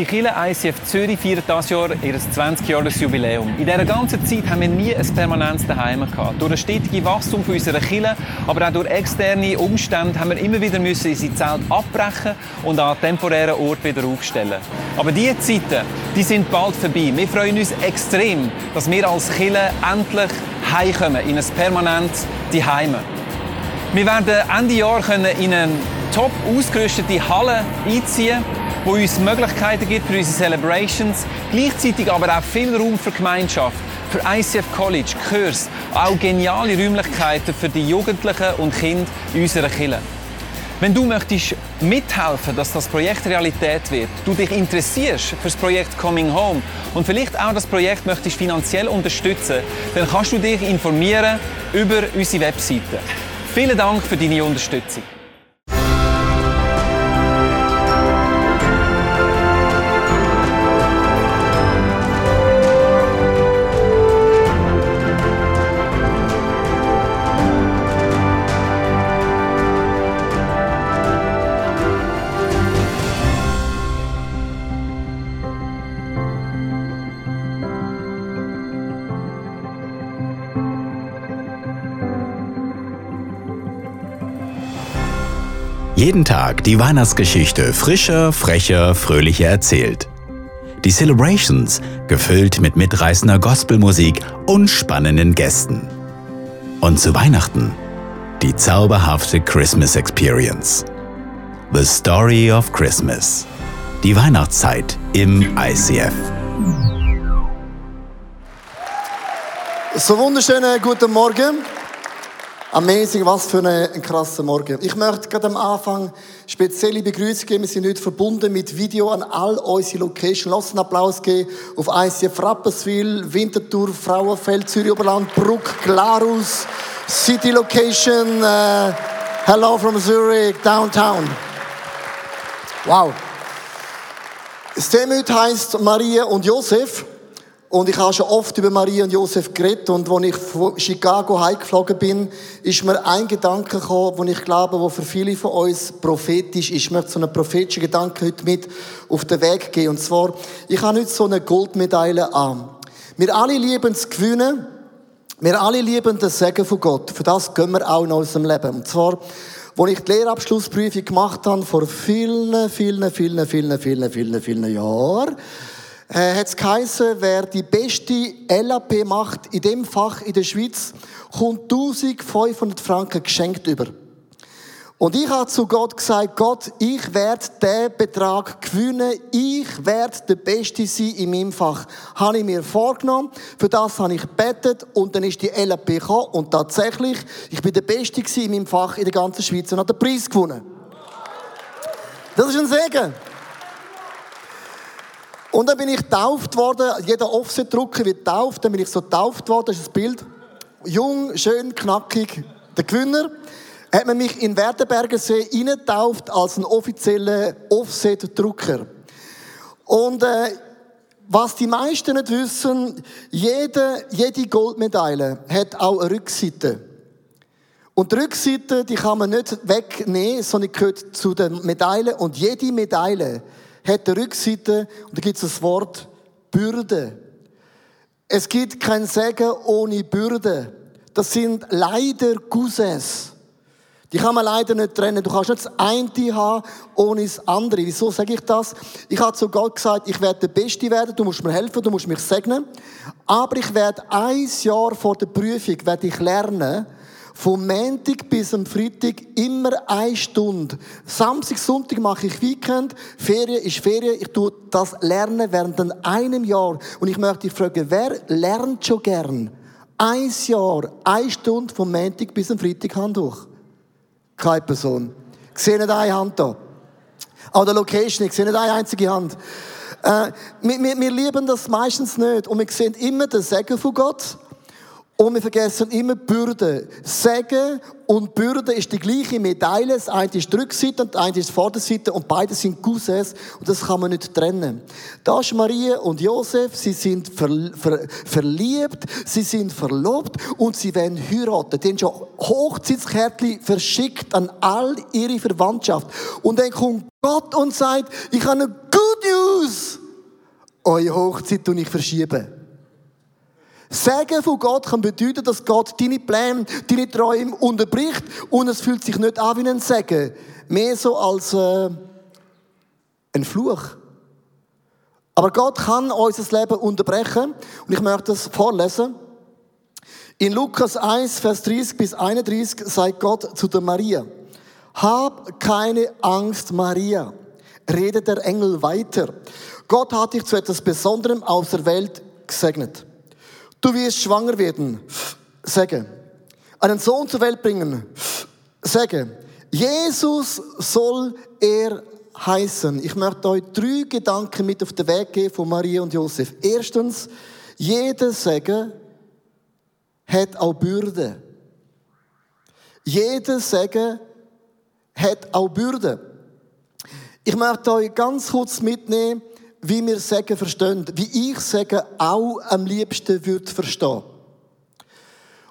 Unsere Kirche ICF Zürich feiert dieses Jahr ihr 20-Jahres-Jubiläum. In dieser ganzen Zeit haben wir nie ein permanentes Daheim gehabt. Durch das stetige Wachstum unserer Kirche, aber auch durch externe Umstände haben wir immer wieder müssen unsere Zelt abbrechen und an temporären Ort wieder aufstellen. Aber diese Zeiten, die sind bald vorbei. Wir freuen uns extrem, dass wir als Kirche endlich heimkommen in ein permanentes Daheim. Wir werden Ende Jahr in eine top ausgerüstete Halle einziehen wo uns Möglichkeiten gibt für unsere Celebrations, gleichzeitig aber auch viel Raum für Gemeinschaft, für ICF College, Kurs, auch geniale Räumlichkeiten für die Jugendlichen und Kinder in unserer Kirche. Wenn du möchtest mithelfen, dass das Projekt Realität wird, du dich interessierst für das Projekt Coming Home und vielleicht auch das Projekt möchtest finanziell unterstützen, dann kannst du dich informieren über unsere Webseite. Vielen Dank für deine Unterstützung. Jeden Tag die Weihnachtsgeschichte frischer, frecher, fröhlicher erzählt. Die Celebrations gefüllt mit mitreißender Gospelmusik und spannenden Gästen. Und zu Weihnachten die zauberhafte Christmas Experience. The Story of Christmas. Die Weihnachtszeit im ICF. So wunderschönen guten Morgen. Amazing, was für ein, krasser Morgen. Ich möchte gerade am Anfang spezielle Begrüßung geben. Wir sind heute verbunden mit Video an all unsere Locations. Lass einen Applaus geben auf ICF Rapperswil, Winterthur, Frauenfeld, Zürich Oberland, Bruck, Glarus, City Location, uh, Hello from Zurich, Downtown. Wow. Das Thema heute heisst Maria und Josef. Und ich habe schon oft über Maria und Josef geredet. Und als ich von Chicago heimgeflogen bin, ist mir ein Gedanke gekommen, wo ich glaube, wo für viele von uns prophetisch ist. Ich möchte so einen prophetischen Gedanken heute mit auf den Weg gehen. Und zwar, ich habe heute so eine Goldmedaille an. Wir alle lieben es gewinnen. Wir alle lieben das Segen von Gott. Für das gehen wir auch in unserem Leben. Und zwar, als ich die Lehrabschlussprüfung gemacht habe, vor vielen, vielen, vielen, vielen, vielen, vielen, vielen Jahren, äh, hat es geheißen, wer die beste LAP macht in dem Fach in der Schweiz, kommt 1500 Franken geschenkt über. Und ich habe zu Gott gesagt, Gott, ich werde den Betrag gewinnen, ich werde der Beste sein in meinem Fach. Habe ich mir vorgenommen, für das habe ich gebetet und dann ist die LAP gekommen und tatsächlich, ich bin der Beste in meinem Fach in der ganzen Schweiz und habe den Preis gewonnen. Das ist ein Segen. Und dann bin ich getauft worden. Jeder Offset-Drucker wird getauft. Dann bin ich so getauft worden. Das ist das Bild. Jung, schön, knackig. Der Gewinner hat man mich in Werdenbergersee reingetauft als ein offizieller Offset-Drucker. Und äh, was die meisten nicht wissen, jede, jede Goldmedaille hat auch eine Rückseite. Und die Rückseite, die kann man nicht wegnehmen, sondern gehört zu der Medaille. Und jede Medaille hat eine Rückseite und da gibt es das Wort Bürde. Es gibt kein Segen ohne Bürde. Das sind leider Cousins. Die kann man leider nicht trennen. Du kannst nicht das eine haben ohne das andere. Wieso sage ich das? Ich habe zu Gott gesagt, ich werde der Beste werden, du musst mir helfen, du musst mich segnen. Aber ich werde ein Jahr vor der Prüfung werde ich lernen, vom Montag bis am Freitag immer eine Stunde. Samstag, Sonntag mache ich Weekend. Ferien ist Ferien. Ich tue das lernen während einem Jahr. Und ich möchte dich fragen, wer lernt schon gern? Ein Jahr, eine Stunde vom Montag bis am Freitag Hand hoch. Keine Person. Ich sehe nicht eine Hand da. An der Location, ich sehe nicht eine einzige Hand. Äh, wir, wir, wir lieben das meistens nicht. Und wir sehen immer den Segen von Gott. Und wir vergessen immer Bürde. Segen und Bürde ist die gleiche Medaille. Das eine ist die Rückseite und das eine ist die Vorderseite und beide sind Cousins und das kann man nicht trennen. Da ist Maria und Josef, sie sind ver, ver, verliebt, sie sind verlobt und sie werden heiraten. Die haben schon Hochzeitskärtchen verschickt an all ihre Verwandtschaft. Und dann kommt Gott und sagt, ich habe eine Good aus, eure Hochzeit und ich verschiebe. Segen von Gott kann bedeuten, dass Gott deine Pläne, deine Träume unterbricht und es fühlt sich nicht an wie ein Segen, mehr so als äh, ein Fluch. Aber Gott kann unser Leben unterbrechen und ich möchte das vorlesen. In Lukas 1, Vers 30 bis 31 sagt Gott zu der Maria, hab keine Angst, Maria, redet der Engel weiter. Gott hat dich zu etwas Besonderem aus der Welt gesegnet. Du wirst schwanger werden. Sage. Einen Sohn zur Welt bringen. Sage. Jesus soll er heißen. Ich möchte euch drei Gedanken mit auf den Weg geben von Maria und Josef. Erstens, jeder Segen hat auch Bürde. Jeder Segen hat auch Bürde. Ich möchte euch ganz kurz mitnehmen, wie wir Segen verstehen, wie ich Segen auch am liebsten würde verstehen.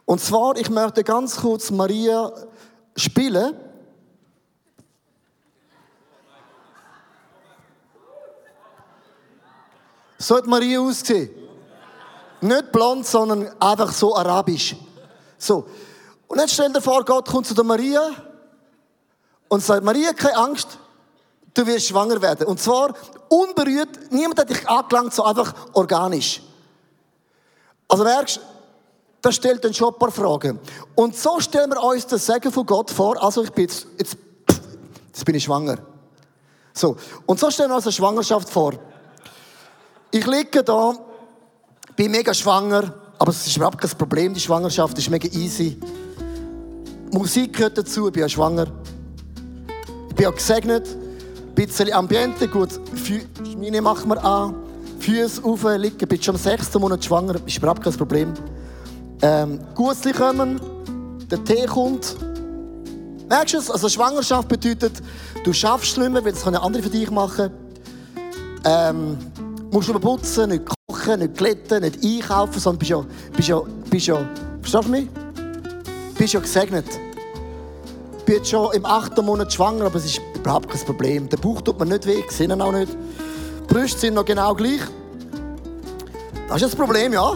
Und zwar, ich möchte ganz kurz Maria spielen. So hat Maria ausgesehen. Nicht blond, sondern einfach so arabisch. So. Und jetzt stell dir vor, Gott kommt zu der Maria und sagt, Maria, keine Angst, du wirst schwanger werden. Und zwar unberührt, niemand hat dich angelangt, so einfach organisch. Also merkst, das stellt dann schon ein paar Fragen. Und so stellen wir uns das Segen von Gott vor, also ich bin jetzt, jetzt, jetzt bin ich schwanger. So. Und so stellen wir uns eine Schwangerschaft vor. Ich liege da, bin mega schwanger, aber es ist überhaupt kein Problem, die Schwangerschaft ist mega easy. Musik gehört dazu, ich bin ja schwanger. Ich bin ja gesegnet bisschen Ambiente, gut, Schmine machen wir an, Füße auf, liegen, bist schon am sechsten Monat schwanger, ist überhaupt kein Problem. Ähm, Gussli kommen, der Tee kommt. Merkst du es? Also Schwangerschaft bedeutet, du schaffst schlimmer, weil können andere für dich machen. Ähm, musst nur putzen, nicht kochen, nicht glätten, nicht einkaufen, sondern bist ja, bist ja, bist ja, verstehst du mich? Bist ja gesegnet. Bist schon im achten Monat schwanger, aber es ist Überhaupt kein Problem. Der Bauch tut mir nicht weh, ihn auch nicht. Die Brüste sind noch genau gleich. Das ist das Problem, ja.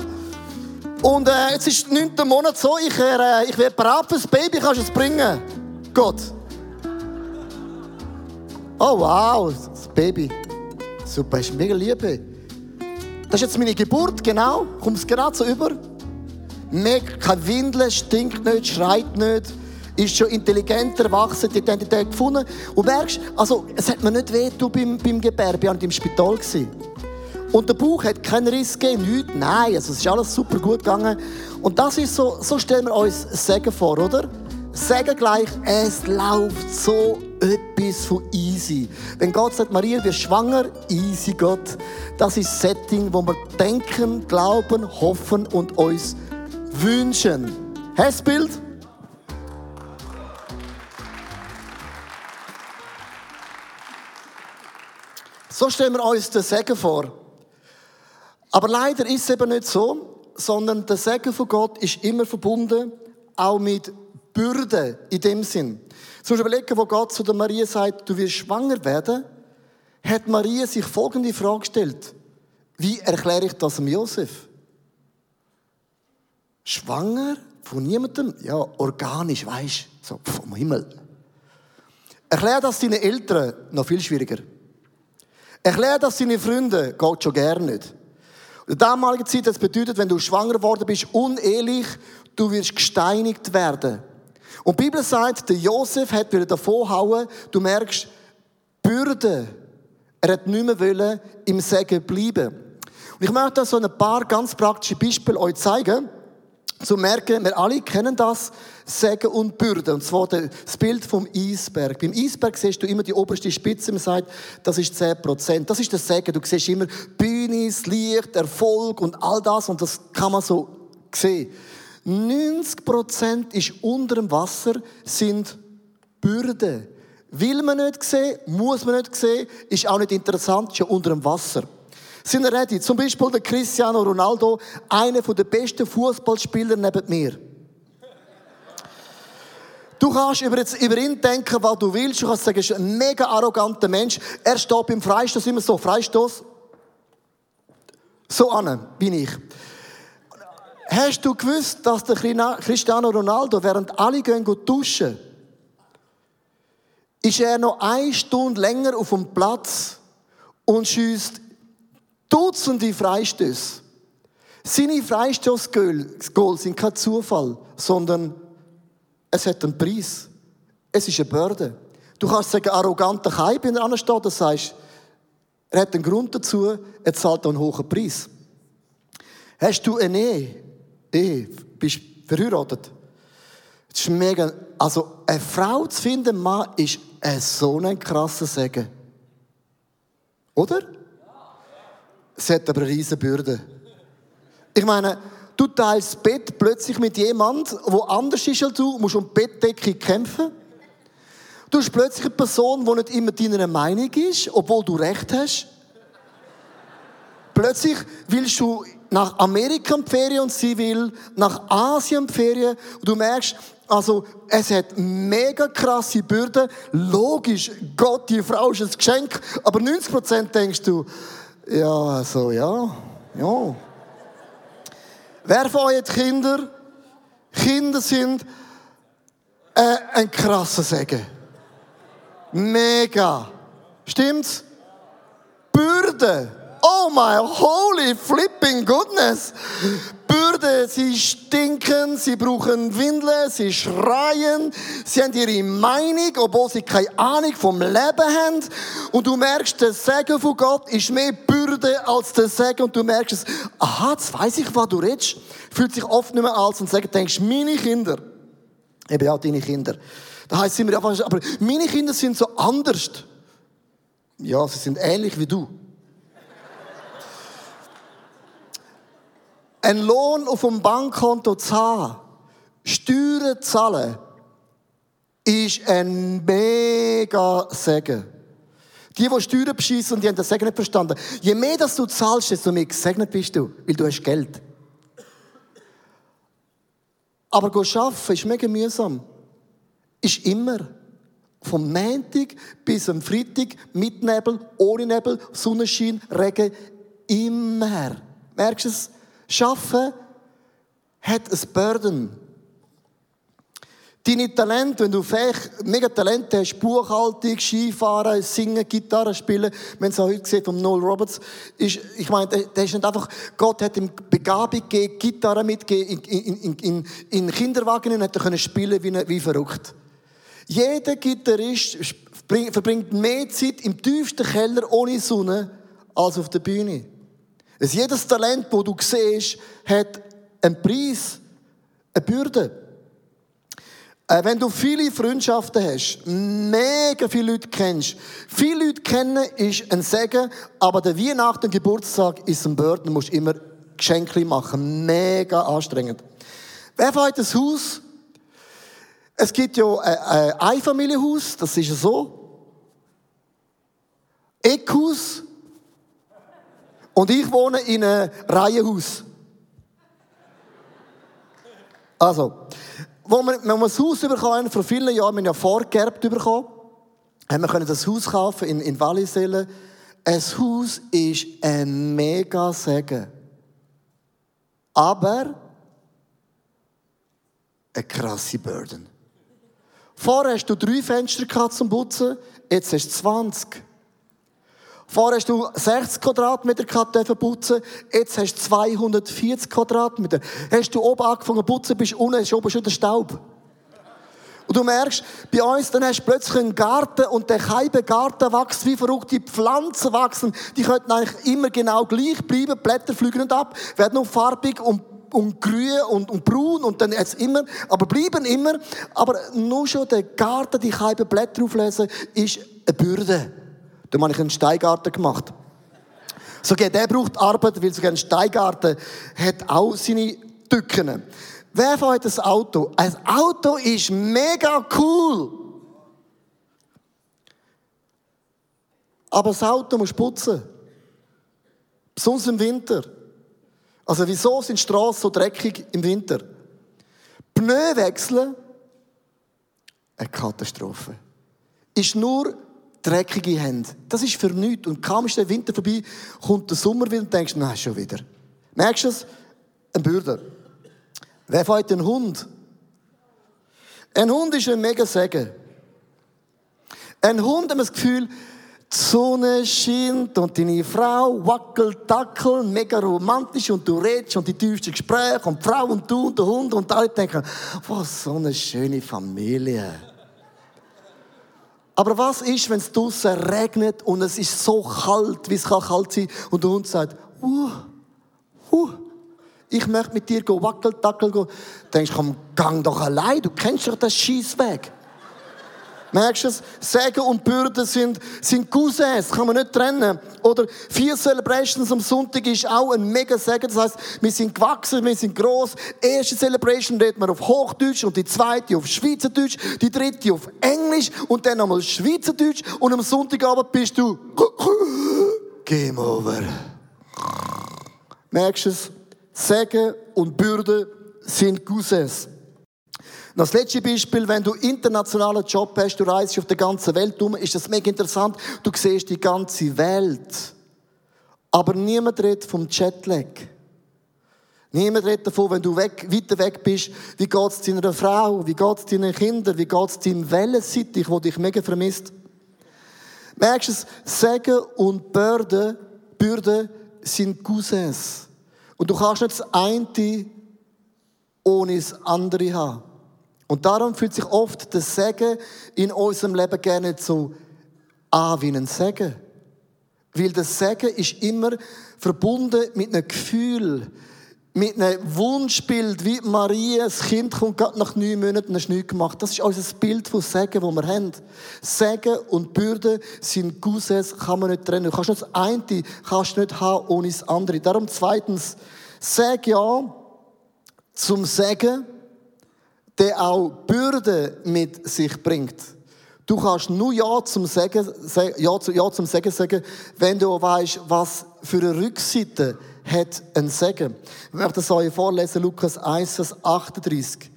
Und äh, jetzt ist der neunte Monat so, ich, äh, ich werde bereit das Baby, kannst du es bringen? Gott. Oh wow, das Baby. Super, ist mega Liebe. Das ist jetzt meine Geburt, genau. Kommt es gerade so über. Mega, kein Windeln, stinkt nicht, schreit nicht ist schon intelligent erwachsen, die Identität gefunden. Und merkst, also, es hat mir nicht weh beim, beim Gebärden, ich im Spital. Gewesen. Und der Bauch hat keinen Riss gegeben, nichts. Nein, also es ist alles super gut gegangen. Und das ist so, so stellen wir uns Segen vor, oder? Segen gleich, es läuft so etwas von easy. Wenn Gott sagt, Maria, wir schwanger, easy Gott. Das ist das Setting, wo wir denken, glauben, hoffen und uns wünschen. Hast du Bild? So stellen wir uns den Segen vor. Aber leider ist es eben nicht so, sondern der Segen von Gott ist immer verbunden, auch mit Bürde in dem Sinn. Zum überlegen, wo Gott zu der Maria sagt, du wirst schwanger werden, hat Maria sich folgende Frage gestellt. Wie erkläre ich das dem Josef? Schwanger von niemandem? Ja, organisch, weißt so vom Himmel. Erklär das deinen Eltern noch viel schwieriger. Erklär das seine Freunde, geht schon gerne nicht. In der damaligen Zeit das bedeutet, wenn du schwanger geworden bist, unehelich, du wirst gesteinigt werden. Und die Bibel sagt, der Josef hat wieder davon hauen, du merkst, Bürde. Er hat nicht mehr wollen, im Segen bleiben. Und ich möchte so ein paar ganz praktische Beispiele euch zeigen zu merken, wir alle kennen das, Segen und Bürde. Und zwar das Bild vom Eisberg. Beim Eisberg siehst du immer die oberste Spitze, man sagt, das ist 10 Prozent. Das ist der Segen. Du siehst immer Bühne, das Licht, Erfolg und all das und das kann man so sehen. 90 Prozent ist unter dem Wasser, sind Bürde. Will man nicht sehen, muss man nicht sehen, ist auch nicht interessant, schon unter dem Wasser sind ready. Zum Beispiel der Cristiano Ronaldo, einer der besten Fußballspieler neben mir. Du kannst über, jetzt, über ihn denken, was du willst. Du kannst sagen, er ist ein mega arroganter Mensch. Er steht beim Freistoß immer so, Freistoß, So an, bin ich. Hast du gewusst, dass der Cristiano Ronaldo, während alle gehen duschen, ist er noch eine Stunde länger auf dem Platz und schießt Dutzende Freistöße. Seine Freistoßgoal sind kein Zufall, sondern es hat einen Preis. Es ist eine Bürde. Du kannst sagen, arroganter Kai, wenn er ansteht, das sagst, er hat einen Grund dazu, er zahlt einen hohen Preis. Hast du eine Ehe? Ehe? Bist verheiratet? Das ist mega. Also, eine Frau zu finden, Mann, ist so ein krasser Segen. Oder? Es hat aber eine riesige Bürde. Ich meine, du teilst das Bett plötzlich mit jemandem, der anders ist als du, musst um die Bettdecke kämpfen. Du bist plötzlich eine Person, die nicht immer deiner Meinung ist, obwohl du Recht hast. Plötzlich willst du nach Amerika in Ferien und sie will nach Asien in Ferien. Und du merkst, also, es hat mega krasse Bürden. Logisch, Gott, die Frau ist ein Geschenk. Aber 90% denkst du, ja, so, ja, ja. Wer von euch Kinder? Kinder sind äh, ein krasser Segen. Mega. Stimmt's? Bürde Oh my holy flipping goodness. Bürde, sie stinken, sie brauchen Windeln, sie schreien, sie haben ihre Meinung, obwohl sie keine Ahnung vom Leben haben. Und du merkst, der Segen von Gott ist mehr Bürde als der Segen. Und du merkst aha, jetzt weiss ich, was du redest. Fühlt sich oft nicht mehr als und sagt, denkst, meine Kinder, eben ja, deine Kinder. Da heisst es immer, aber meine Kinder sind so anders. Ja, sie sind ähnlich wie du. Ein Lohn auf dem Bankkonto zu haben, Steuern zu zahlen, ist ein mega Segen. Die, die Steuern beschissen, die haben das Segen nicht verstanden. Je mehr dass du zahlst, desto mehr gesegnet bist du, weil du hast Geld. Aber arbeiten ist mega mühsam. Ist immer. Vom Montag bis am Freitag, mit Nebel, ohne Nebel, Sonnenschein, Regen, immer. Merkst du es? Schaffen hat ein Burden. Deine Talente, wenn du vielleicht mega Talente hast, Buchhaltung, Skifahren, Singen, Gitarre spielen, wenn es heute sieht von Noel Roberts, ist, ich meine, der ist nicht einfach, Gott hat ihm Begabung gegeben, Gitarre mitgegeben, in, in, in, in Kinderwagen und hat er können spielen wie, wie verrückt. Jeder Gitarrist verbringt mehr Zeit im tiefsten Keller ohne Sonne als auf der Bühne. Dass jedes Talent, das du siehst, hat einen Preis, eine Bürde. Äh, wenn du viele Freundschaften hast, mega viele Leute kennst, viele Leute kennen, ist ein Segen, aber der Weihnachten Geburtstag ist ein Burden, du musst immer Geschenke machen. Mega anstrengend. Wer fährt das Haus? Es gibt ja ein Einfamilienhaus, das ist so. Eckhaus, und ich wohne in einem Reihenhaus. Also, wo wir, wir das Haus bekommen, vor vielen Jahren, wir haben ja vorgerbt bekommen, haben wir können das Haus kaufen in, in Wallisellen. Ein Haus ist ein mega Segen. Aber eine krasse Burden. Vorher hast du drei Fenster zum Putzen, jetzt hast du 20. Vorher hast du 60 Quadratmeter gehabt, putzen. Jetzt hast du 240 Quadratmeter. Hast du oben angefangen zu putzen, bist unten, ist oben schon der Staub. Und du merkst, bei uns, dann hast du plötzlich einen Garten und der Keibe Garten wächst wie verrückt. Die Pflanzen wachsen, die könnten eigentlich immer genau gleich bleiben. Blätter fliegen ab, werden nur farbig und und grün und, und braun und dann jetzt immer, aber bleiben immer. Aber nur schon der Garten, die Keibe Blätter auflesen, ist eine Bürde. Dann habe ich einen Steingarten gemacht. So, okay, der braucht Arbeit, weil sogar ein Steingarten hat auch seine Tücken. Wer fährt das Auto? Ein Auto ist mega cool. Aber das Auto muss putzen. Besonders im Winter. Also wieso sind Straßen so dreckig im Winter? Pneu wechseln, eine Katastrophe. Ist nur dreckige Hände. Das ist für nichts. Und kaum ist der Winter vorbei, kommt der Sommer wieder und denkst, nein, schon wieder. Merkst du es? Eine Bürde. Wer fährt einen Hund? Ein Hund ist ein mega Segen. Ein Hund hat das Gefühl, die Sonne scheint und deine Frau wackelt, tackelt, mega romantisch und du redest und die tiefsten Gespräche und die Frau und du und der Hund und alle denken, was so eine schöne Familie. Aber was ist, wenn es draußen regnet und es ist so kalt, wie es kann kalt sein und der Hund sagt, uh, uh, ich möchte mit dir tackeln gehen. Denkst du, komm, gang doch allein, du kennst doch das Schießweg. Merkst du es? Segen und Bürden sind, sind Cousins, kann man nicht trennen. Oder vier Celebrations am Sonntag ist auch ein mega Segen. Das heißt, wir sind gewachsen, wir sind groß. Erste Celebration redet man auf Hochdeutsch und die zweite auf Schweizerdeutsch, die dritte auf Englisch und dann nochmal Schweizerdeutsch und am Sonntagabend bist du Game over. Merkst du es? Segen und Bürde sind Cousins. Das letzte Beispiel, wenn du internationalen Job hast, du reist auf der ganzen Welt um, ist das mega interessant. Du siehst die ganze Welt. Aber niemand redet vom Jetlag. Niemand redet davon, wenn du weg, weiter weg bist, wie geht es deiner Frau, wie geht es deinen Kindern, wie geht es deinem Wellensittich, wo dich mega vermisst. Merkst du es? Segen und Bürde, Bürde sind Cousins. Und du kannst nicht das eine ohne das andere haben. Und darum fühlt sich oft der Segen in unserem Leben gerne so an wie ein Segen. Weil der Segen ist immer verbunden mit einem Gefühl, mit einem Wunschbild, wie Maria, das Kind kommt gerade nach neun Monaten hat nichts gemacht. Das ist unser Bild von Segen, das wir haben. Segen und Bürde sind Cousins, kann man nicht trennen. Du kannst nicht das eine kannst nicht haben ohne das andere. Darum zweitens, sag ja zum Segen, der auch Bürde mit sich bringt. Du kannst nur Ja zum Segen, ja, ja zum Segen sagen, wenn du weißt, was für eine Rückseite hat ein Segen. Ich möchte das euch vorlesen, Lukas 1, Vers 38.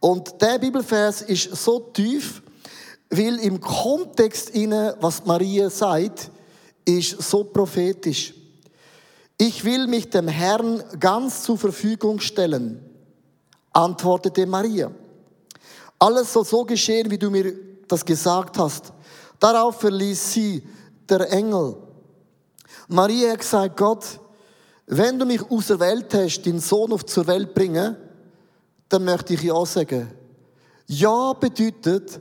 Und der Bibelvers ist so tief, weil im Kontext inne, was Maria sagt, ist so prophetisch. Ich will mich dem Herrn ganz zur Verfügung stellen antwortete Maria. Alles soll so geschehen, wie du mir das gesagt hast. Darauf verließ sie der Engel. Maria hat gesagt, Gott, wenn du mich aus der Welt hast, den Sohn auf zur Welt bringen, dann möchte ich Ja sagen. Ja bedeutet,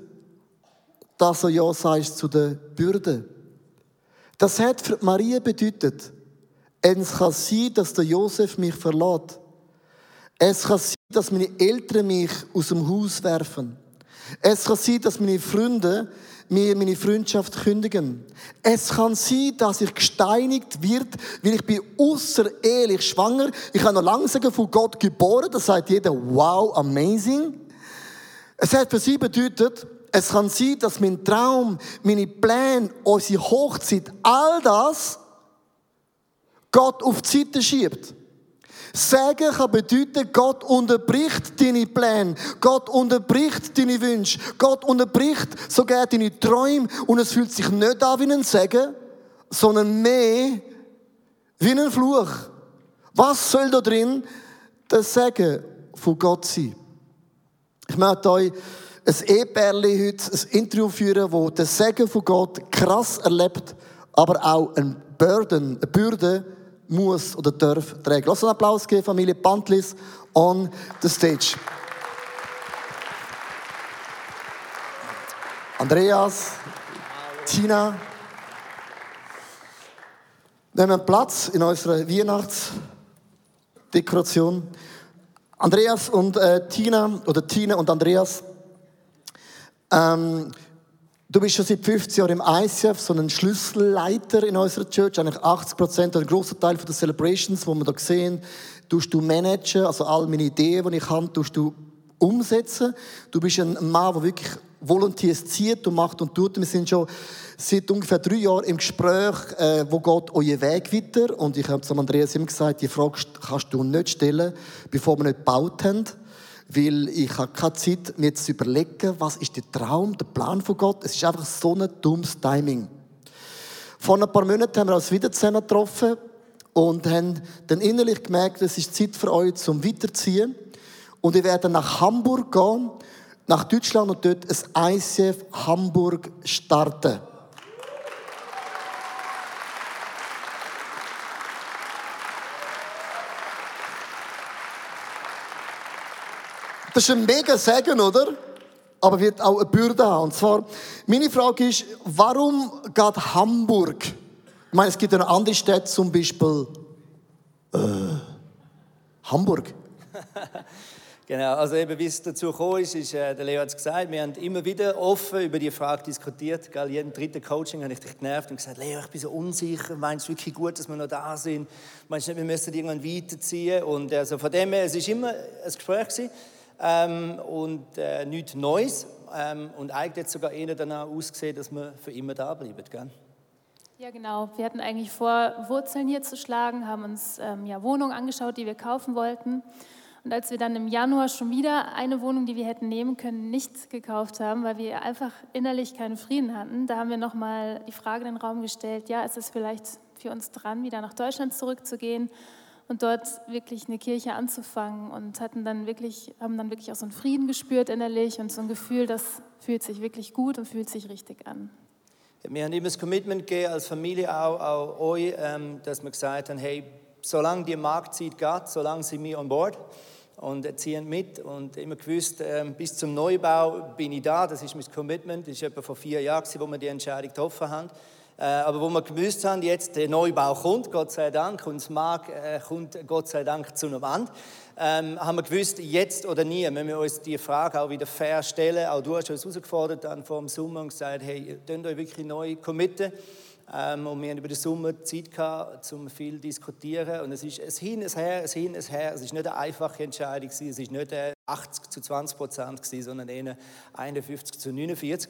dass er Ja sagst zu der Bürde. Das hat für Maria bedeutet, es kann sein, dass der Josef mich verlässt. Es kann sein, dass meine Eltern mich aus dem Haus werfen. Es kann sein, dass meine Freunde mir meine Freundschaft kündigen. Es kann sein, dass ich gesteinigt wird, weil ich bin außerehelich schwanger. Ich habe noch lange von Gott geboren. Das sagt jeder, wow, amazing. Es hat für sie bedeutet, es kann sein, dass mein Traum, meine Pläne, unsere Hochzeit, all das Gott auf die Seite schiebt. Sagen kann bedeuten, Gott unterbricht deine Pläne, Gott unterbricht deine Wünsche, Gott unterbricht sogar deine Träume und es fühlt sich nicht an wie ein Segen, sondern mehr wie ein Fluch. Was soll da drin der Segen von Gott sein? Ich möchte euch ein Ehepärli heute ein Interview führen, wo der Segen von Gott krass erlebt, aber auch ein Burden, eine Bürde muss oder darf tragen. Lass uns einen Applaus geben, Familie Pantlis on the stage. Andreas, Tina, nehmen Platz in unserer Weihnachtsdekoration. Andreas und äh, Tina, oder Tina und Andreas, ähm, Du bist schon seit 15 Jahren im ICF, so ein Schlüsselleiter in unserer Church. Eigentlich 80 Prozent oder ein grosser Teil der Celebrations, die wir hier sehen, tust du managen. Also all meine Ideen, die ich habe, tust du umsetzen. Du bist ein Mann, der wirklich Volunteers zieht und macht und tut. Wir sind schon seit ungefähr drei Jahren im Gespräch, äh, wo geht euer Weg weiter? Und ich habe zu Andreas immer gesagt, die Frage kannst du nicht stellen, bevor wir nicht gebaut haben. Weil ich habe keine Zeit, mir zu überlegen, was ist der Traum, der Plan von Gott. Es ist einfach so ein dummes Timing. Vor ein paar Monaten haben wir uns wieder zusammen getroffen und haben dann innerlich gemerkt, es ist Zeit für euch zum Weiterziehen. Und wir werden nach Hamburg gehen, nach Deutschland und dort ein ICF Hamburg starten. Das ist ein mega Segen, oder? Aber wird auch eine Bürde haben. Und zwar, meine Frage ist, warum geht Hamburg? Ich meine, es gibt noch andere Städte, zum Beispiel äh, Hamburg. Genau, also eben wie es dazu gekommen ist, ist äh, der Leo hat es gesagt, wir haben immer wieder offen über die Frage diskutiert. Gell? Jeden dritten Coaching habe ich dich genervt und gesagt, Leo, ich bin so unsicher, meinst du wirklich gut, dass wir noch da sind? Meinst du nicht, wir müssen irgendwann weiterziehen? Und also von dem her, es ist immer ein Gespräch gewesen ähm, und äh, nichts Neues. Ähm, und eigentlich hat sogar eher danach ausgesehen, dass wir für immer da bleiben. Gell? Ja, genau. Wir hatten eigentlich vor, Wurzeln hier zu schlagen, haben uns ähm, ja, Wohnungen angeschaut, die wir kaufen wollten. Und als wir dann im Januar schon wieder eine Wohnung, die wir hätten nehmen können, nicht gekauft haben, weil wir einfach innerlich keinen Frieden hatten, da haben wir nochmal die Frage in den Raum gestellt, ja, ist es vielleicht für uns dran, wieder nach Deutschland zurückzugehen und dort wirklich eine Kirche anzufangen und hatten dann wirklich, haben dann wirklich auch so einen Frieden gespürt innerlich und so ein Gefühl, das fühlt sich wirklich gut und fühlt sich richtig an. Wir haben immer das Commitment gegeben, als Familie auch, auch euch, ähm, dass wir gesagt haben, hey, solange die Marktzeit geht, solange sind wir on board und ziehen mit und immer gewusst, ähm, bis zum Neubau bin ich da, das ist mein Commitment, das ist etwa vor vier Jahren, wo wir die Entscheidung getroffen haben. Äh, aber wo wir gewusst haben, jetzt der Neubau kommt, Gott sei Dank, und das Markt äh, kommt Gott sei Dank zu einem Ende, ähm, haben wir gewusst, jetzt oder nie, wenn wir uns die Frage auch wieder fair stellen, auch du hast uns herausgefordert dann vor dem Sommer und gesagt, hey, könnt euch wirklich neu committen. Ähm, und wir haben über den Sommer Zeit gehabt, um viel zu diskutieren. Und es ist ein Hin, ein Her, ein Hin, ein Her. Es ist nicht eine einfache Entscheidung, es ist nicht 80 zu 20 Prozent, sondern eher 51 zu 49.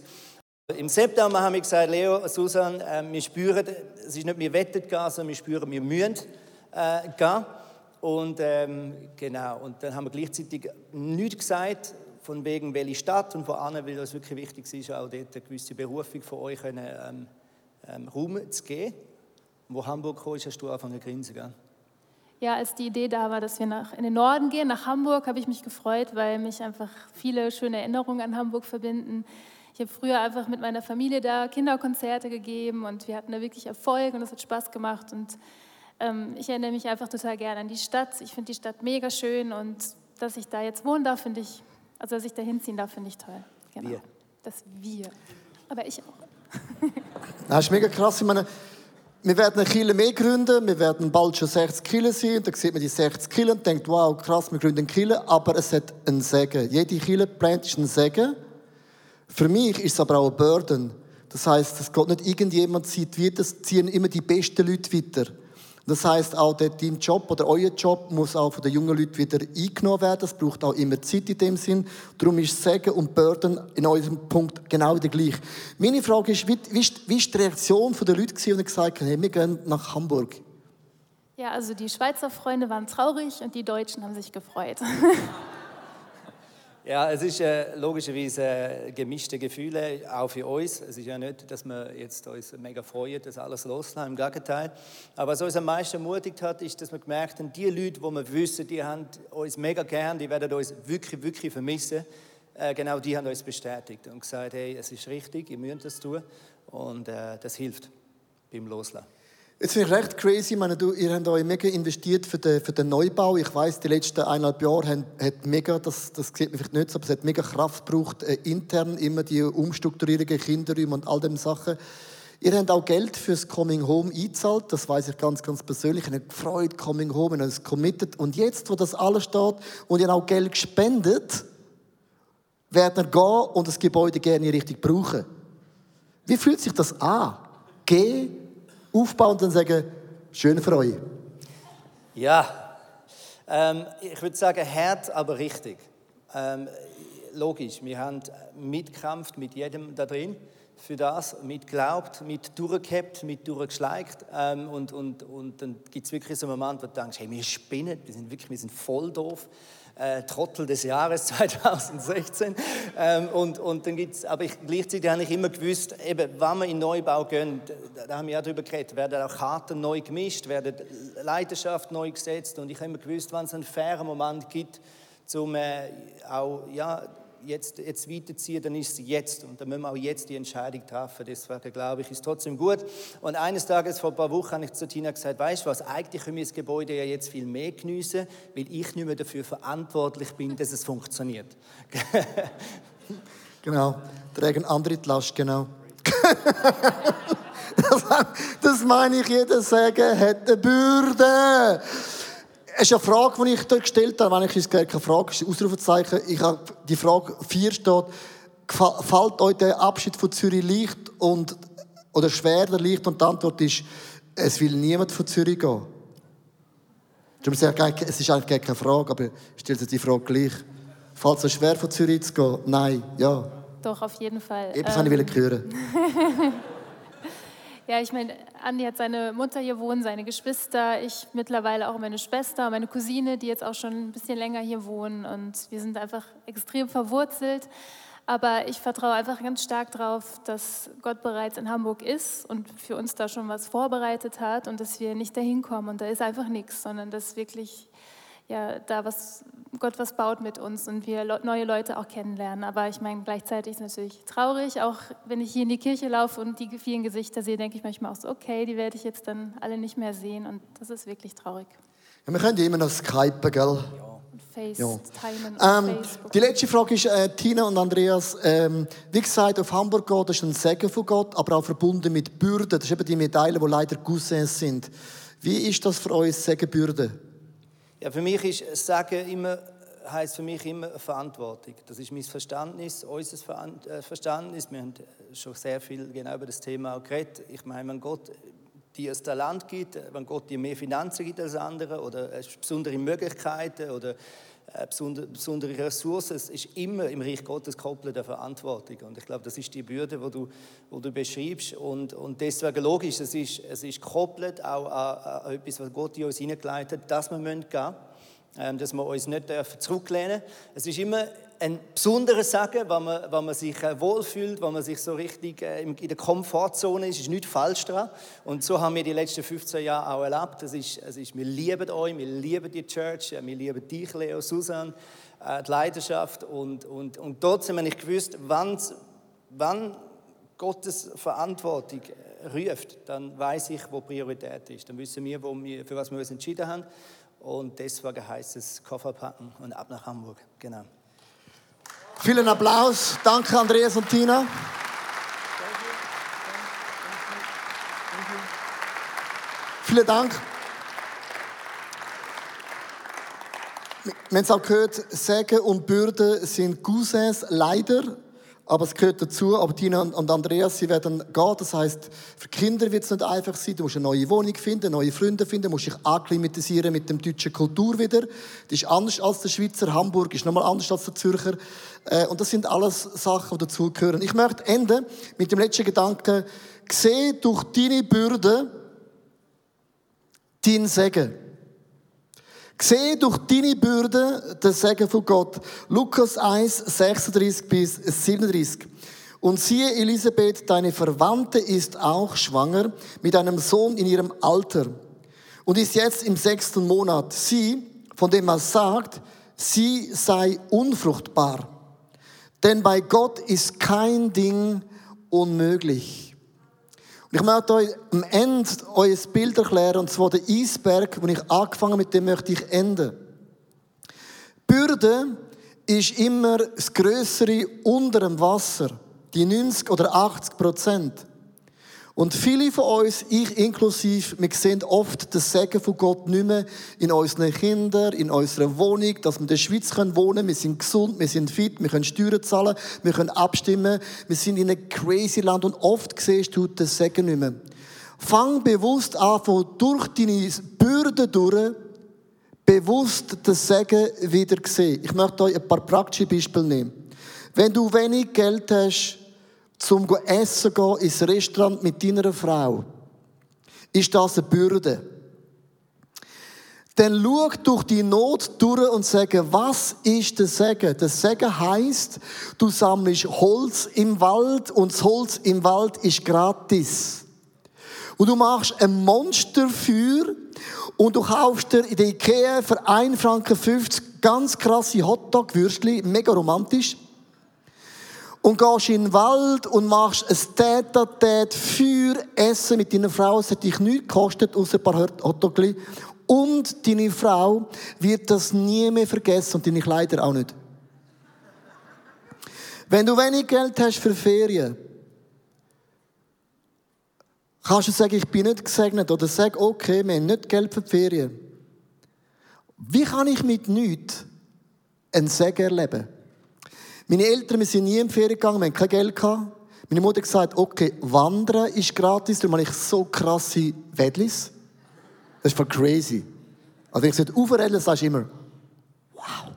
Im September haben wir gesagt, Leo, Susan, äh, wir spüren, es ist nicht, wir wettet gehen, sondern wir spüren, wir müssen äh, gehen. Und ähm, genau, und dann haben wir gleichzeitig nichts gesagt, von wegen welche Stadt und vor allem, weil es wirklich wichtig ist, auch dort eine gewisse Berufung von euch können, ähm, ähm, Raum zu geben. Wo Hamburg kam, hast du angefangen zu grinsen, gell? Ja, als die Idee da war, dass wir nach, in den Norden gehen, nach Hamburg, habe ich mich gefreut, weil mich einfach viele schöne Erinnerungen an Hamburg verbinden. Ich habe früher einfach mit meiner Familie da Kinderkonzerte gegeben und wir hatten da wirklich Erfolg und es hat Spaß gemacht. Und ähm, ich erinnere mich einfach total gerne an die Stadt. Ich finde die Stadt mega schön und dass ich da jetzt wohnen darf, finde ich, also dass ich da hinziehen darf, finde ich toll. Genau. Wir. Das Wir. Aber ich auch. das ist mega krass. Ich meine, wir werden eine Kille mehr gründen, wir werden bald schon 60 Kille sein. Da sieht man die 60 Kille und denkt, wow, krass, wir gründen eine Kille. Aber es hat einen Segen. Jede Kille plant ist ein Segen. Für mich ist es aber auch ein Burden. Das heißt, es geht nicht irgendjemand zieht weiter, es ziehen immer die besten Leute weiter. Das heißt, auch der, dein Job oder euer Job muss auch von den jungen Leuten wieder eingenommen werden. Es braucht auch immer Zeit in dem Sinn. Darum ist Segen und Burden in eurem Punkt genau der gleich. Meine Frage ist, wie, wie, wie ist die Reaktion der Leute die gesagt haben, hey, wir gehen nach Hamburg? Ja, also die Schweizer Freunde waren traurig und die Deutschen haben sich gefreut. Ja, es ist äh, logischerweise äh, gemischte Gefühle, auch für uns. Es ist ja nicht, dass wir jetzt uns mega freuen, das alles loslassen, im Gegenteil. Aber was uns am meisten ermutigt hat, ist, dass wir gemerkt haben, die Leute, die wir wissen, die haben uns mega gern, die werden uns wirklich, wirklich vermissen. Äh, genau die haben uns bestätigt und gesagt, hey, es ist richtig, ihr müsst das tun und äh, das hilft beim Loslassen. Jetzt finde ich recht crazy. Ich meine, du, ihr habt euch mega investiert für den, für den Neubau. Ich weiß, die letzten eineinhalb Jahre haben, hat mega, das, das sieht man vielleicht nicht so, aber es hat mega Kraft gebraucht, äh, intern immer die Umstrukturierungen, Kinderräume und all diese Sachen. Ihr habt auch Geld fürs Coming Home eingezahlt. Das weiß ich ganz, ganz persönlich. Ich habe gefreut, Coming Home, ich habe es committed. Und jetzt, wo das alles steht und ihr auch Geld gespendet, werden ihr gehen und das Gebäude gerne richtig brauchen. Wie fühlt sich das an? Gehen aufbauen und dann sagen, schön für euch. Ja, ähm, ich würde sagen, hart, aber richtig. Ähm, logisch, wir haben mitgekämpft mit jedem da drin für das, mit glaubt, mit durchgehabt, mit durchgeschleicht. Ähm, und, und, und dann gibt es wirklich so einen Moment, wo du denkst, hey, wir spinnen, wir sind wirklich, wir sind voll doof. Äh, Trottel des Jahres 2016. Ähm, und, und dann gibt's, aber ich, gleichzeitig habe ich immer gewusst, eben, wenn wir in Neubau gehen, da, da haben wir ja darüber geredet, werden auch Karten neu gemischt, werden Leidenschaft neu gesetzt. Und ich habe immer gewusst, wenn es einen fairen Moment gibt, um äh, auch ja, jetzt, jetzt weiterziehen, dann ist es jetzt. Und dann müssen wir auch jetzt die Entscheidung treffen. Deswegen glaube ich, ist trotzdem gut. Und eines Tages, vor ein paar Wochen, habe ich zu Tina gesagt, weißt du was, eigentlich können wir das Gebäude ja jetzt viel mehr geniessen, weil ich nicht mehr dafür verantwortlich bin, dass es funktioniert. genau, tragen andere die Last, genau. das meine ich, jeder sagen, hat eine Bürde. Es ist eine Frage, die ich dort gestellt habe, wenn ich es keine Frage ist, Ausrufezeichen. Ich habe die Frage 4 steht, fällt euch der Abschied von Zürich leicht und, oder schwer der leicht? Und die Antwort ist, es will niemand von Zürich gehen. Es ist eigentlich keine Frage, aber ich stelle die Frage gleich. Fällt es schwer von Zürich zu gehen? Nein, ja. Doch, auf jeden Fall. Eben ähm. ich hören. Ja, ich meine, Andi hat seine Mutter hier wohnen, seine Geschwister, ich mittlerweile auch meine Schwester, meine Cousine, die jetzt auch schon ein bisschen länger hier wohnen und wir sind einfach extrem verwurzelt. Aber ich vertraue einfach ganz stark darauf, dass Gott bereits in Hamburg ist und für uns da schon was vorbereitet hat und dass wir nicht dahin kommen und da ist einfach nichts, sondern dass wirklich ja, da was, Gott was baut mit uns und wir neue Leute auch kennenlernen. Aber ich meine, gleichzeitig ist es natürlich traurig, auch wenn ich hier in die Kirche laufe und die vielen Gesichter sehe, denke ich manchmal auch so, okay, die werde ich jetzt dann alle nicht mehr sehen und das ist wirklich traurig. Ja, wir können ja immer noch skypen, gell? Ja. Ja. Ähm, die letzte Frage ist, äh, Tina und Andreas, ähm, wie gesagt, auf Hamburg gehen, das ist ein Segen von Gott, aber auch verbunden mit Bürden. Das sind eben die Medaillen, die leider Cousins sind. Wie ist das für euch, Segenbürde? Ja, für mich ist Sagen immer heißt für mich immer Verantwortung. Das ist mein Verständnis, unser äh, Verständnis. Wir haben schon sehr viel genau über das Thema geredet. Ich meine, wenn Gott dir ein Talent gibt, wenn Gott dir mehr Finanzen gibt als andere oder besondere Möglichkeiten oder äh, besondere Ressourcen. Es ist immer im Reich Gottes gekoppelt an Verantwortung. Und ich glaube, das ist die Bürde, die du, die du beschreibst. Und, und deswegen logisch, es ist, es ist gekoppelt auch an, an etwas, was Gott in uns hineingeleitet hat, dass wir gehen müssen, ähm, dass wir uns nicht zurücklehnen dürfen. Es ist immer ein besonderes Sagen, wenn man, wenn man sich äh, wohlfühlt, wenn man sich so richtig äh, in der Komfortzone ist, ist nichts falsch dran. Und so haben wir die letzten 15 Jahre auch erlebt. Das ist, das ist, wir lieben euch, wir lieben die Church, wir lieben dich, Leo, Susan, äh, die Leidenschaft. Und, und, und trotzdem habe ich gewusst, wann, wann Gottes Verantwortung ruft, dann weiß ich, wo Priorität ist. Dann wissen wir, wo wir für was wir uns entschieden haben. Und deswegen heißt es Koffer packen und ab nach Hamburg. Genau. Vielen Applaus. Danke, Andreas und Tina. Vielen Dank. Wir haben es auch gehört, Segen und Bürde sind Cousins, leider aber es gehört dazu. Aber Tina und Andreas, sie werden gehen. Das heißt, für Kinder wird es nicht einfach sein. Du musst eine neue Wohnung finden, neue Freunde finden, musst dich akklimatisieren mit der deutschen Kultur wieder. Das ist anders als der Schweizer. Hamburg ist nochmal anders als der Zürcher. Äh, und das sind alles Sachen, die dazugehören. Ich möchte enden mit dem letzten Gedanken. Sehe durch deine Bürde dein Segen. Sehe durch deine Bürde den Segen von Gott. Lukas 1, 36 bis 37. Und siehe, Elisabeth, deine Verwandte ist auch schwanger mit einem Sohn in ihrem Alter und ist jetzt im sechsten Monat. Sie, von dem man sagt, sie sei unfruchtbar. Denn bei Gott ist kein Ding unmöglich. Ich möchte euch am Ende euer Bild erklären, und zwar der Eisberg, wo ich angefangen mit dem möchte ich enden. Bürde ist immer das Größere unter dem Wasser, die 90 oder 80 Prozent. Und viele von uns, ich inklusive, wir sehen oft das Segen von Gott nicht mehr in unseren Kindern, in unserer Wohnung, dass wir in der Schweiz wohnen können. Wir sind gesund, wir sind fit, wir können Steuern zahlen, wir können abstimmen. Wir sind in einem crazy Land und oft siehst du das Segen nicht mehr. Fang bewusst an, von durch deine Bürde durch, bewusst das Segen wieder sehen. Ich möchte euch ein paar praktische Beispiele nehmen. Wenn du wenig Geld hast, zum essen gehen ins Restaurant mit deiner Frau, ist das eine Bürde. Dann schau durch die Not durch und sage, was ist der Segen? Der Segen heißt, du sammelst Holz im Wald und das Holz im Wald ist gratis. Und du machst ein Monsterfeuer und du kaufst dir in der Ikea für 1,50 Franken ganz krasse Hotdog-Würstchen, mega romantisch. Und gehst in den Wald und machst ein Tät-a-Tät Feuer essen mit deiner Frau. Es hat dich nichts gekostet, außer ein paar Hotdogli. Und deine Frau wird das nie mehr vergessen und deine Kleider auch nicht. Wenn du wenig Geld hast für Ferien, kannst du sagen, ich bin nicht gesegnet. Oder sag, okay, wir haben nicht Geld für die Ferien. Wie kann ich mit nichts einen Segen erleben? Meine Eltern wir sind nie in Ferien gegangen, wir haben kein Geld gehabt. Meine Mutter hat gesagt, okay, Wandern ist gratis, darum habe ich so krasse Wedlis. Das ist voll crazy. Also wenn ich es aufreden, sagst du immer, wow.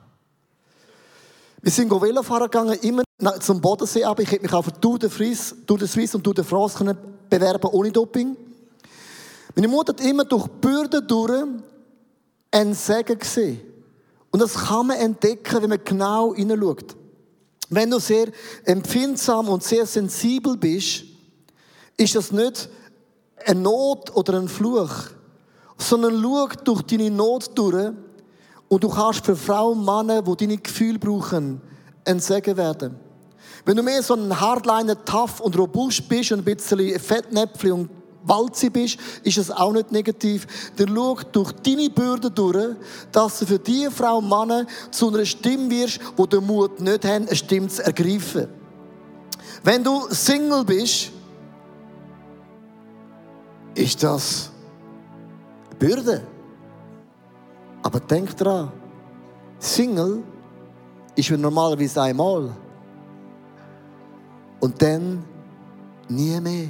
Wir sind Velofahren gegangen, immer zum Bodensee, aber ich hätte mich auch für Tour de Suisse, Tour de Suisse und Tour de France können bewerben ohne Doping. Meine Mutter hat immer durch Bürden durch einen Segen gesehen. Und das kann man entdecken, wenn man genau hineinschaut. Wenn du sehr empfindsam und sehr sensibel bist, ist das nicht eine Not oder ein Fluch, sondern schau durch deine Not durch und du kannst für Frauen und Männer, die deine Gefühle brauchen, ein Segen werden. Wenn du mehr so ein Hardliner, tough und robust bist und ein bisschen Fettnäpfchen und Walzi bist, ist es auch nicht negativ. Der schaut durch deine Bürde durch, dass du für diese Frau und Männer zu einer Stimme wirst, wo den Mut nicht haben, eine Stimme zu ergreifen. Wenn du Single bist, ist das Bürde. Aber denk dran, Single ist normalerweise einmal. Und dann nie mehr.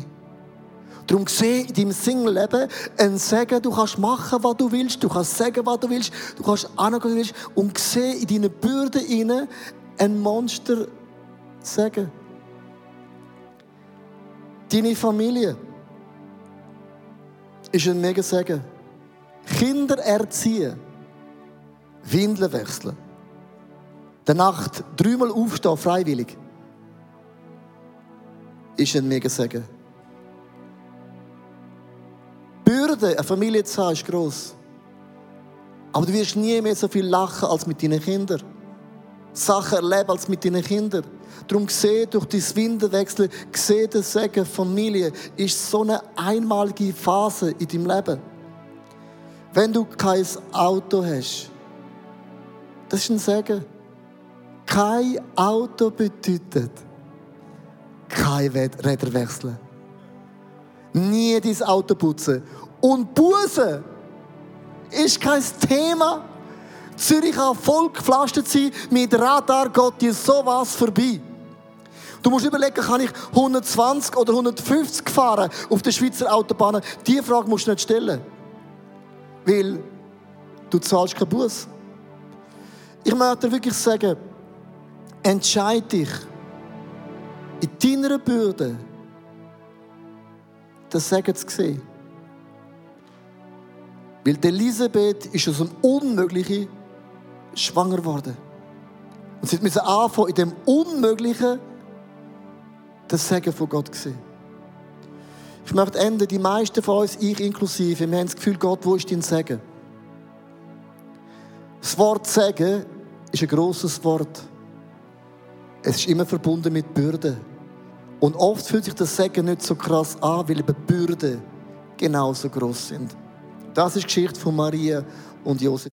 Darum sehe in deinem Single-Leben ein Segen, du kannst machen, was du willst, du kannst sagen, was du willst, du kannst angehen, was du willst und sehe in deine Bürde hinein ein Monster Segen. Deine Familie ist ein mega Segen. Kinder erziehen, Windeln wechseln, der Nacht dreimal aufstehen, freiwillig, ist ein mega Segen. Bürde, eine Familie zu haben, ist gross. Aber du wirst nie mehr so viel lachen als mit deinen Kindern. Sachen erleben als mit deinen Kindern. Darum sehe durch dein Windelwechsel, sehe den Segen Familie ist so eine einmalige Phase in deinem Leben. Wenn du kein Auto hast, das ist ein Segen. Kein Auto bedeutet kein Räder wechseln. Nie dein Auto putzen. Und Buße ist kein Thema. Zürich kann voll gepflastert sein. Mit Radar geht dir sowas vorbei. Du musst überlegen, kann ich 120 oder 150 fahren auf der Schweizer Autobahn? Diese Frage musst du nicht stellen. Weil du zahlst keinen Bus. Ich möchte dir wirklich sagen, entscheide dich in deiner Bürde, das Segen zu sehen. Weil Elisabeth ist aus dem Unmöglichen schwanger geworden. Und sie musste anfangen, in dem Unmöglichen das Segen von Gott zu sehen. Ich möchte enden, die meisten von uns, ich inklusive, wir haben das Gefühl, Gott, wo ist dein Segen? Das Wort Segen ist ein grosses Wort. Es ist immer verbunden mit Bürden. Und oft fühlt sich das Segen nicht so krass an, weil eben Bürden genauso groß sind. Das ist die Geschichte von Maria und Josef.